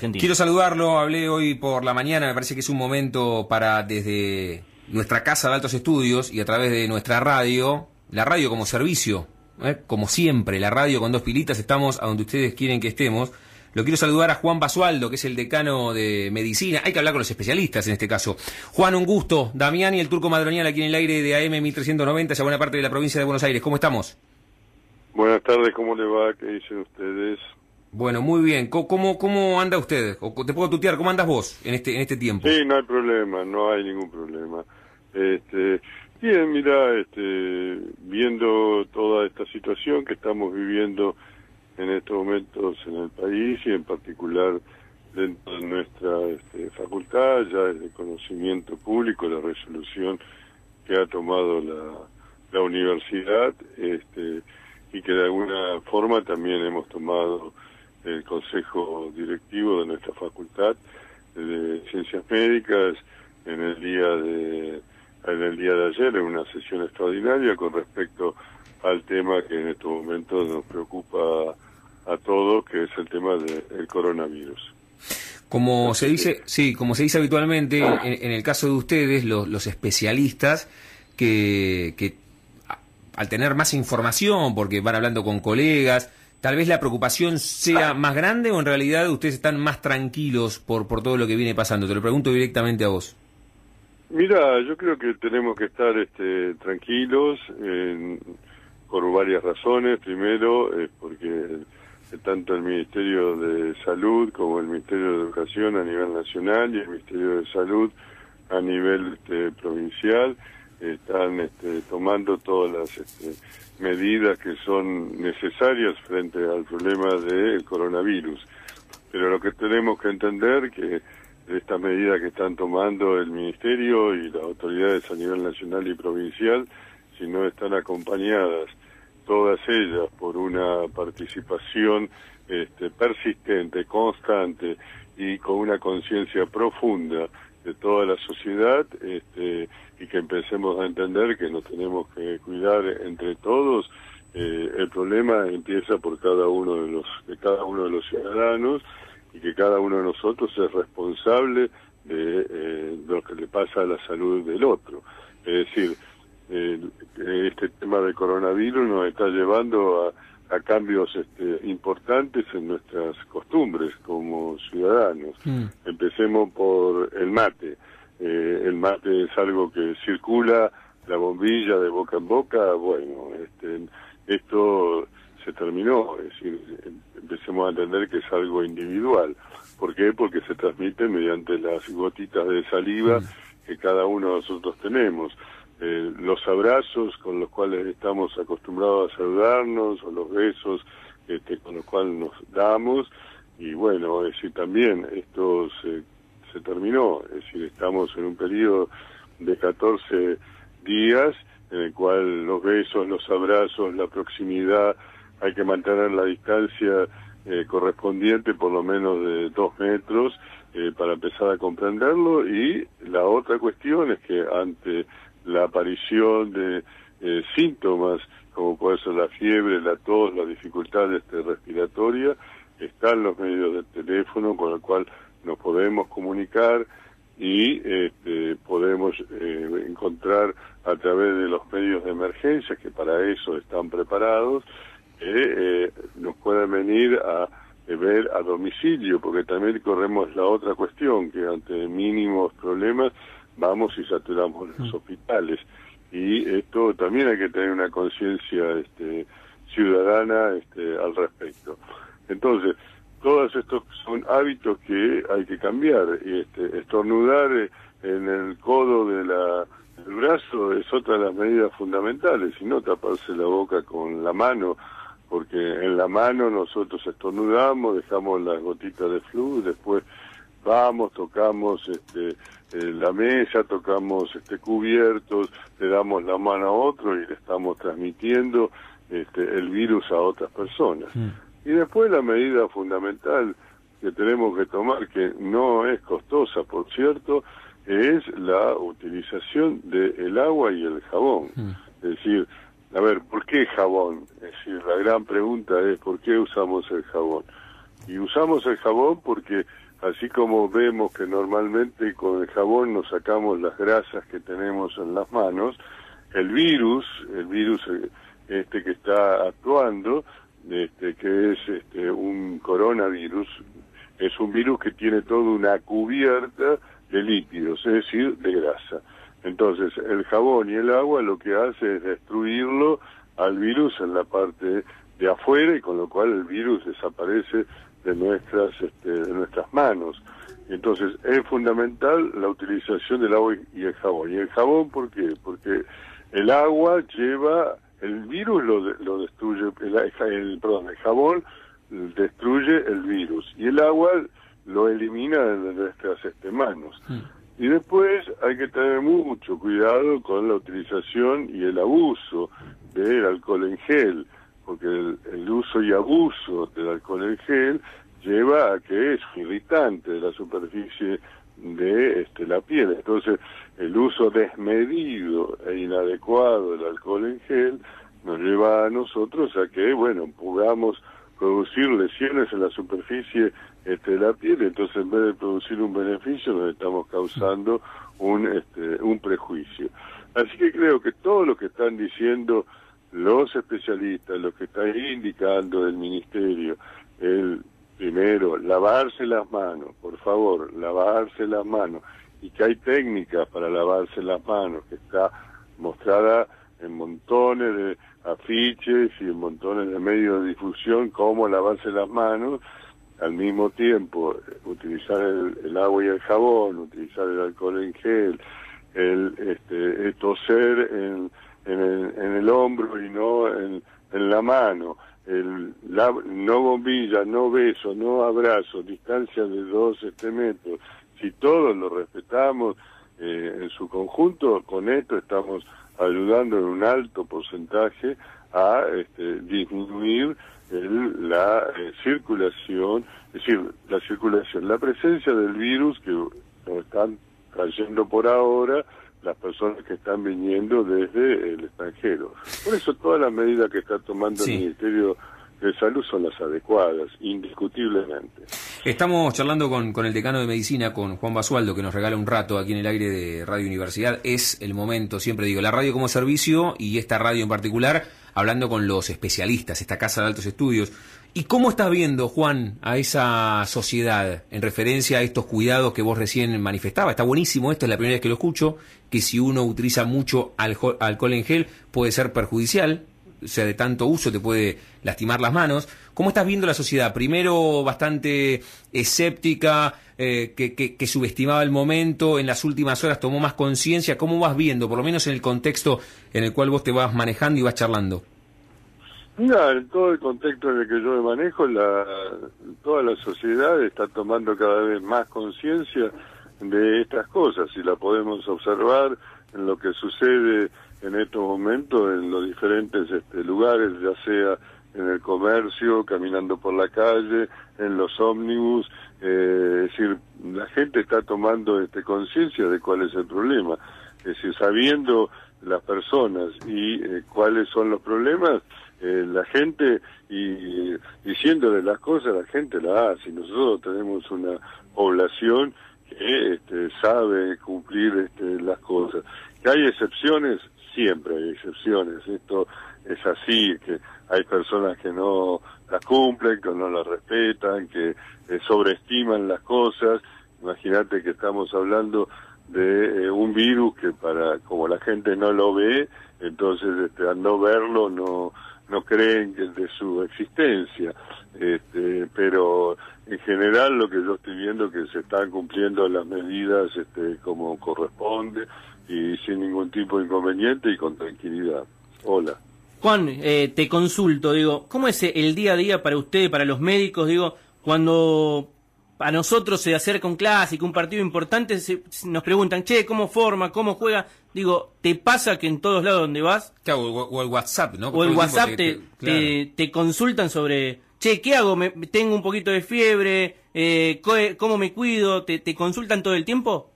Quiero saludarlo, hablé hoy por la mañana, me parece que es un momento para desde nuestra casa de altos estudios y a través de nuestra radio, la radio como servicio, ¿eh? como siempre, la radio con dos pilitas, estamos a donde ustedes quieren que estemos. Lo quiero saludar a Juan Basualdo, que es el decano de medicina. Hay que hablar con los especialistas en este caso. Juan, un gusto. Damián y el turco Madronial aquí en el aire de AM 1390, ya buena parte de la provincia de Buenos Aires. ¿Cómo estamos? Buenas tardes, ¿cómo le va? ¿Qué dicen ustedes? Bueno, muy bien. ¿Cómo, cómo anda usted? ¿Te puedo tutear? ¿Cómo andas vos en este, en este tiempo? Sí, no hay problema, no hay ningún problema. Este, bien, mira, este, viendo toda esta situación que estamos viviendo en estos momentos en el país y en particular dentro de nuestra este, facultad, ya es de conocimiento público la resolución que ha tomado la, la universidad este, y que de alguna forma también hemos tomado el consejo directivo de nuestra facultad de ciencias médicas en el día de en el día de ayer en una sesión extraordinaria con respecto al tema que en estos momentos nos preocupa a todos que es el tema del coronavirus. Como se dice sí como se dice habitualmente en, el caso de ustedes los, los especialistas que, que al tener más información porque van hablando con colegas tal vez la preocupación sea más grande o en realidad ustedes están más tranquilos por, por todo lo que viene pasando? Te lo pregunto directamente a vos. Mira, yo creo que tenemos que estar este, tranquilos por varias razones. Primero, es porque tanto el Ministerio de Salud como el Ministerio de Educación a nivel nacional y el Ministerio de Salud a nivel este, provincial están este, tomando todas las este, medidas que son necesarias frente al problema del coronavirus. Pero lo que tenemos que entender que estas medidas que están tomando el Ministerio y las autoridades a nivel nacional y provincial, si no están acompañadas todas ellas por una participación este, persistente, constante y con una conciencia profunda de toda la sociedad este, y que empecemos a entender que nos tenemos que cuidar entre todos. Eh, el problema empieza por cada uno de los de cada uno de los ciudadanos y que cada uno de nosotros es responsable de, eh, lo que le pasa a la salud del otro. Es decir, este tema del coronavirus nos está llevando a a cambios este, importantes en nuestras costumbres como ciudadanos. Mm. Empecemos por el mate. Eh, el mate es algo que circula, la bombilla de boca en boca, bueno, este, esto se terminó, es decir, empecemos a entender que es algo individual. ¿Por qué? Porque se transmite mediante las gotitas de saliva mm. Que cada uno de nosotros tenemos. Eh, los abrazos con los cuales estamos acostumbrados a saludarnos o los besos este, con los cuales nos damos. Y bueno, es decir, también esto se, terminó, es decir, estamos en un periodo de 14 días en el cual los besos, los abrazos, la proximidad, hay que mantener la distancia eh, correspondiente por lo menos de dos metros eh, para empezar a comprenderlo. Y la otra cuestión es que ante la aparición de eh, síntomas como puede ser la fiebre, la tos, la dificultad este, respiratoria, están los medios de teléfono con el cual nos podemos comunicar y este, podemos eh, encontrar a través de los medios de emergencia que para eso están preparados eh, nos pueden venir a ver a domicilio porque también corremos la otra cuestión que ante mínimos problemas vamos y saturamos los mm. hospitales. Y esto también hay que tener una conciencia este, ciudadana este, al respecto. Entonces, todos estos son hábitos que hay que cambiar. Y este, estornudar eh, en el codo de la, del brazo es otra de las medidas fundamentales, y no taparse la boca con la mano, porque en la mano nosotros estornudamos, dejamos las gotitas de flu, después vamos, tocamos este, eh, la mesa, tocamos este, cubiertos, le damos la mano a otro y le estamos transmitiendo este, el virus a otras personas. Mm. Y después la medida fundamental que tenemos que tomar, que no es costosa, por cierto, es la utilización del agua y el jabón. Mm. Es decir, a ver, ¿por qué jabón? Es decir, la gran pregunta es ¿por qué usamos el jabón? Y usamos el jabón porque así como vemos que normalmente con el jabón nos sacamos las grasas que tenemos en las manos, el virus, el virus eh, este que está actuando, este, que es este, un coronavirus, es un virus que tiene toda una cubierta de lípidos, es decir, de grasa. Entonces, el jabón y el agua lo que hace es destruirlo al virus en la parte de afuera y con lo cual el virus desaparece de nuestras este, de nuestras manos. Entonces es fundamental la utilización del agua y el jabón. ¿Y el jabón por qué? Porque el agua lleva, el virus lo, lo destruye, el, perdón, el jabón destruye el virus y el agua lo elimina de nuestras este, manos. Hmm. Y después hay que tener mucho cuidado con la utilización y el abuso del alcohol en gel porque el, uso y abuso del alcohol en gel lleva a que es irritante de la superficie de este, la piel. Entonces, el uso desmedido e inadecuado del alcohol en gel nos lleva a nosotros a que, bueno, podamos producir lesiones en la superficie este, de la piel, entonces en vez de producir un beneficio nos estamos causando un, este, un prejuicio. Así que creo que todo lo que están diciendo los especialistas, los que están indicando del ministerio, el primero, lavarse las manos, por favor, lavarse las manos, y que hay técnicas para lavarse las manos, que está mostrada en montones de afiches y en montones de medios de difusión cómo lavarse las manos, al mismo tiempo utilizar el, agua y el jabón, utilizar el alcohol en gel, el este, toser en en el, hombro y no en, la mano. El, no bombilla, no beso, no abrazo, distancia de dos este metros. Si todos lo respetamos eh, en su conjunto, con esto estamos ayudando en un alto porcentaje a este, disminuir la eh, circulación, es decir, la circulación, la presencia del virus que nos están trayendo por ahora las personas que están viniendo desde el extranjero. Por eso todas las medidas que está tomando el Ministerio de Salud son las adecuadas, indiscutiblemente. Estamos charlando con, con el decano de Medicina, con Juan Basualdo, que nos regala un rato aquí en el aire de Radio Universidad. Es el momento, siempre digo, la radio como servicio y esta radio en particular, hablando con los especialistas, esta Casa de Altos Estudios. ¿Y cómo estás viendo, Juan, a esa sociedad en referencia a estos cuidados que vos recién manifestabas? Está buenísimo esto, es la primera vez que lo escucho, que si uno utiliza mucho alcohol en gel puede ser perjudicial, sea, de tanto uso te puede lastimar las manos. ¿Cómo estás viendo la sociedad? Primero bastante escéptica, eh, que, que, subestimaba el momento, en las últimas horas tomó más conciencia. ¿Cómo vas viendo, por lo menos en el contexto en el cual vos te vas manejando y vas charlando? Mira, en todo el contexto en el que yo me manejo, la, toda la sociedad está tomando cada vez más conciencia de estas cosas y la podemos observar en lo que sucede en estos momentos en los diferentes este, lugares, ya sea en el comercio, caminando por la calle, en los ómnibus, eh, es decir, la gente está tomando este, conciencia de cuál es el problema, es decir, sabiendo las personas y eh, cuáles son los problemas, eh, la gente y diciéndole las cosas, la gente la hace. Nosotros tenemos una población que este, sabe cumplir este, las cosas. Que hay excepciones, siempre hay excepciones. Esto es así, que hay personas que no las cumplen, que no las respetan, que eh, sobreestiman las cosas. Imagínate que estamos hablando de eh, un virus que para como la gente no lo ve, entonces este, al no verlo no no creen que de su existencia, este, pero en general lo que yo estoy viendo es que se están cumpliendo las medidas este, como corresponde y sin ningún tipo de inconveniente y con tranquilidad. Hola. Juan, eh, te consulto, digo, ¿cómo es el día a día para usted, para los médicos, digo, cuando a nosotros se acerca un clásico, un partido importante, nos preguntan, che, ¿cómo forma? ¿Cómo juega? Digo, ¿te pasa que en todos lados donde vas? o, el WhatsApp, ¿no? O el WhatsApp te, te, consultan sobre, che, ¿qué hago? Me, tengo un poquito de fiebre, eh, ¿cómo me cuido? ¿Te, ¿Te consultan todo el tiempo?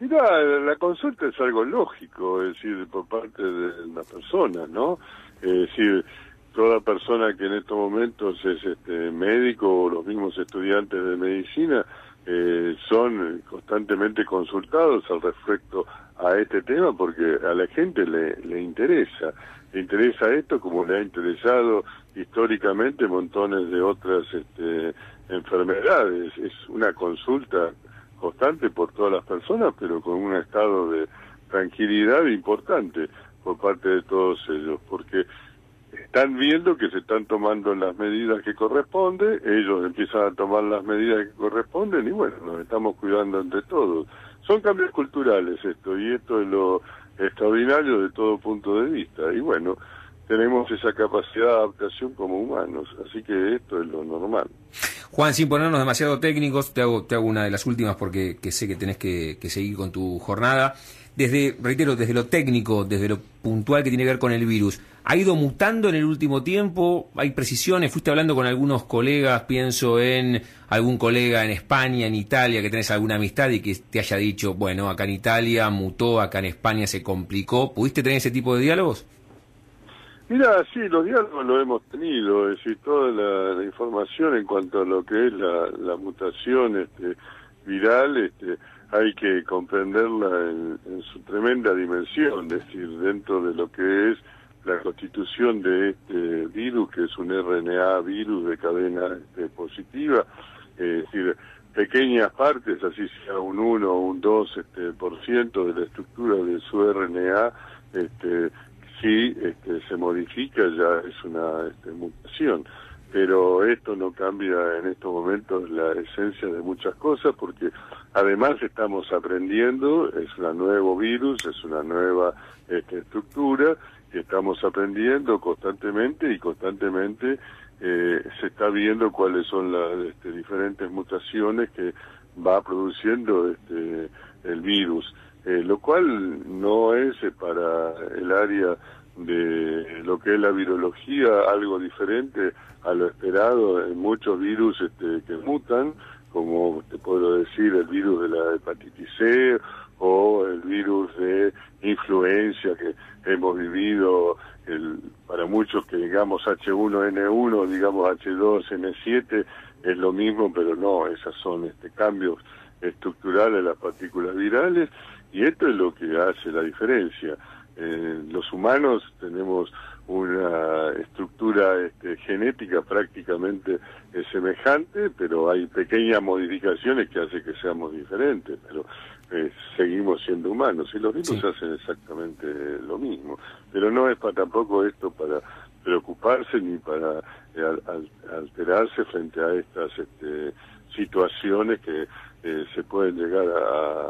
Mira, la consulta es algo lógico, es decir, por parte de la persona, ¿no? Es decir, toda persona que en estos momentos es este, médico o los mismos estudiantes de medicina eh, son constantemente consultados al respecto a este tema porque a la gente le, le interesa. Le interesa esto como le ha interesado históricamente montones de otras este, enfermedades. Es una consulta constante por todas las personas, pero con un estado de tranquilidad importante por parte de todos ellos, porque están viendo que se están tomando las medidas que corresponden, ellos empiezan a tomar las medidas que corresponden y bueno, nos estamos cuidando entre todos. Son cambios culturales esto y esto es lo extraordinario de todo punto de vista y bueno, tenemos esa capacidad de adaptación como humanos, así que esto es lo normal. Juan, sin ponernos demasiado técnicos, te hago, te hago una de las últimas porque sé que tenés que, que seguir con tu jornada desde, reitero, desde lo técnico, desde lo puntual que tiene que ver con el virus, ¿ha ido mutando en el último tiempo? ¿Hay precisiones? ¿Fuiste hablando con algunos colegas? Pienso en algún colega en España, en Italia, que tenés alguna amistad y que te haya dicho, bueno, acá en Italia mutó, acá en España se complicó. ¿Pudiste tener ese tipo de diálogos? Mira, sí, los diálogos lo hemos tenido, es decir, toda la, información en cuanto a lo que es la, la mutación este, viral, este, hay que comprenderla en, su tremenda dimensión, es decir, dentro de lo que es la constitución de este virus, que es un RNA virus de cadena este, positiva, es decir, pequeñas partes, así sea un 1 o un 2 este, por ciento de la estructura de su RNA, este, si este, se modifica ya es una este, mutación. Pero esto no cambia en estos momentos la esencia de muchas cosas porque además estamos aprendiendo, es un nuevo virus, es una nueva este, estructura y estamos aprendiendo constantemente y constantemente eh, se está viendo cuáles son las este, diferentes mutaciones que va produciendo este, el virus, eh, lo cual no es para el área de lo que es la virología algo diferente a lo esperado. En muchos virus este, que mutan, como te puedo decir el virus de la hepatitis C o el virus de influencia que hemos vivido, el, para muchos que digamos H1N1, digamos H2N7, es lo mismo, pero no, esas son este, cambios estructurales de las partículas virales y esto es lo que hace la diferencia. Eh, los humanos tenemos una estructura este, genética prácticamente eh, semejante, pero hay pequeñas modificaciones que hacen que seamos diferentes, pero eh, seguimos siendo humanos y los virus hacen exactamente lo mismo. Pero no es para tampoco esto para preocuparse ni para alterarse frente a estas este, situaciones que eh, se pueden llegar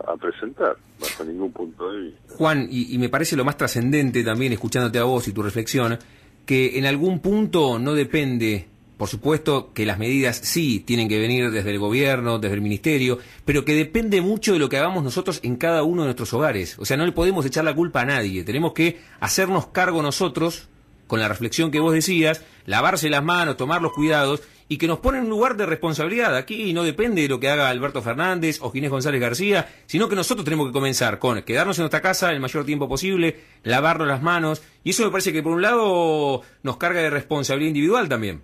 a, presentar, bajo ningún punto de vista. Juan, y, me parece lo más trascendente también, escuchándote a vos y tu reflexión, que en algún punto no depende, por supuesto que las medidas sí tienen que venir desde el gobierno, desde el ministerio, pero que depende mucho de lo que hagamos nosotros en cada uno de nuestros hogares. O sea, no le podemos echar la culpa a nadie, tenemos que hacernos cargo nosotros, con la reflexión que vos decías, lavarse las manos, tomar los cuidados y que nos pone en un lugar de responsabilidad. Aquí no depende de lo que haga Alberto Fernández o Ginés González García, sino que nosotros tenemos que comenzar con quedarnos en nuestra casa el mayor tiempo posible, lavarnos las manos, y eso me parece que por un lado nos carga de responsabilidad individual también.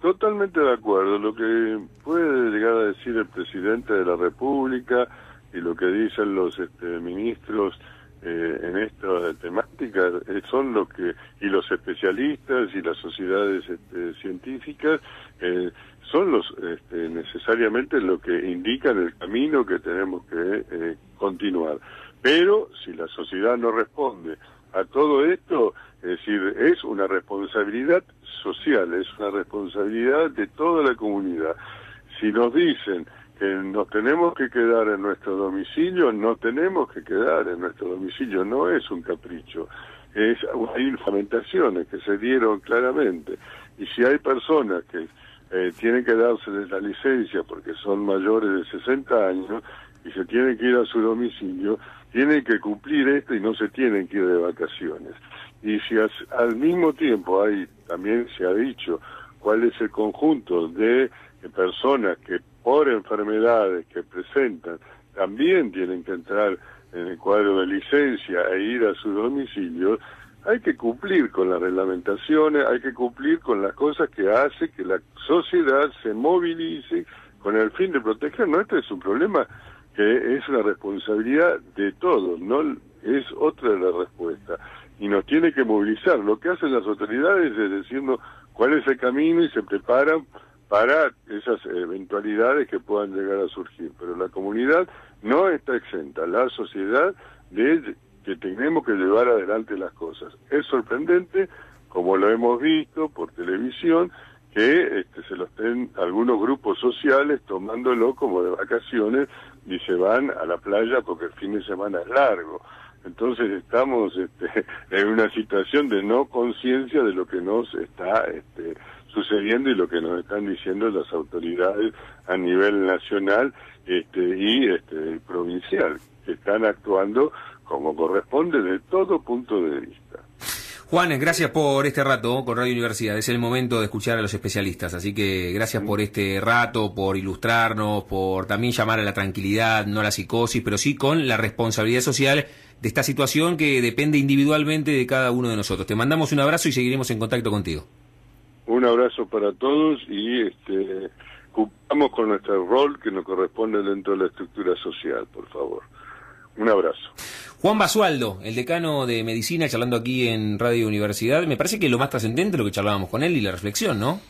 Totalmente de acuerdo. Lo que puede llegar a decir el presidente de la República y lo que dicen los este, ministros eh, en esta temática eh, son lo que y los especialistas y las sociedades este, científicas eh, son los este, necesariamente lo que indican el camino que tenemos que continuar. Pero si la sociedad no responde a todo esto es decir es una responsabilidad social es una responsabilidad de toda la comunidad. Si nos dicen que nos tenemos que quedar en nuestro domicilio, no tenemos que quedar en nuestro domicilio, no es un capricho, es hay informaciones que se dieron claramente y si hay personas que eh, tienen que darse la licencia porque son mayores de 60 años y se tienen que ir a su domicilio, tienen que cumplir esto y no se tienen que ir de vacaciones. Y si al mismo tiempo hay, también se ha dicho, cuál es el conjunto de personas que por enfermedades que presentan también tienen que entrar en el cuadro de licencia e ir a su domicilio, hay que cumplir con las reglamentaciones, hay que cumplir con las cosas que hace que la sociedad se movilice con el fin de proteger. No, este es un problema que es una responsabilidad de todos, no es otra de las respuestas. Y nos tiene que movilizar. Lo que hacen las autoridades es decirnos cuál es el camino y se preparan para esas eventualidades que puedan llegar a surgir. Pero la comunidad no está exenta, la sociedad, de que tenemos que llevar adelante las cosas. Es sorprendente, como lo hemos visto por televisión, que este, se lo estén algunos grupos sociales tomándolo como de vacaciones y se van a la playa porque el fin de semana es largo. Entonces estamos este, en una situación de no conciencia de lo que nos está este, sucediendo y lo que nos están diciendo las autoridades a nivel nacional este, y este, provincial, que están actuando como corresponde de todo punto de vista. Juan, gracias por este rato con Radio Universidad. Es el momento de escuchar a los especialistas, así que gracias por este rato, por ilustrarnos, por también llamar a la tranquilidad, no a la psicosis, pero sí con la responsabilidad social de esta situación que depende individualmente de cada uno de nosotros. Te mandamos un abrazo y seguiremos en contacto contigo. Un abrazo para todos y este, cumplamos con nuestro rol que nos corresponde dentro de la estructura social, por favor. Un abrazo. Juan Basualdo, el decano de medicina, charlando aquí en Radio Universidad. Me parece que lo más trascendente lo que charlábamos con él y la reflexión, ¿no?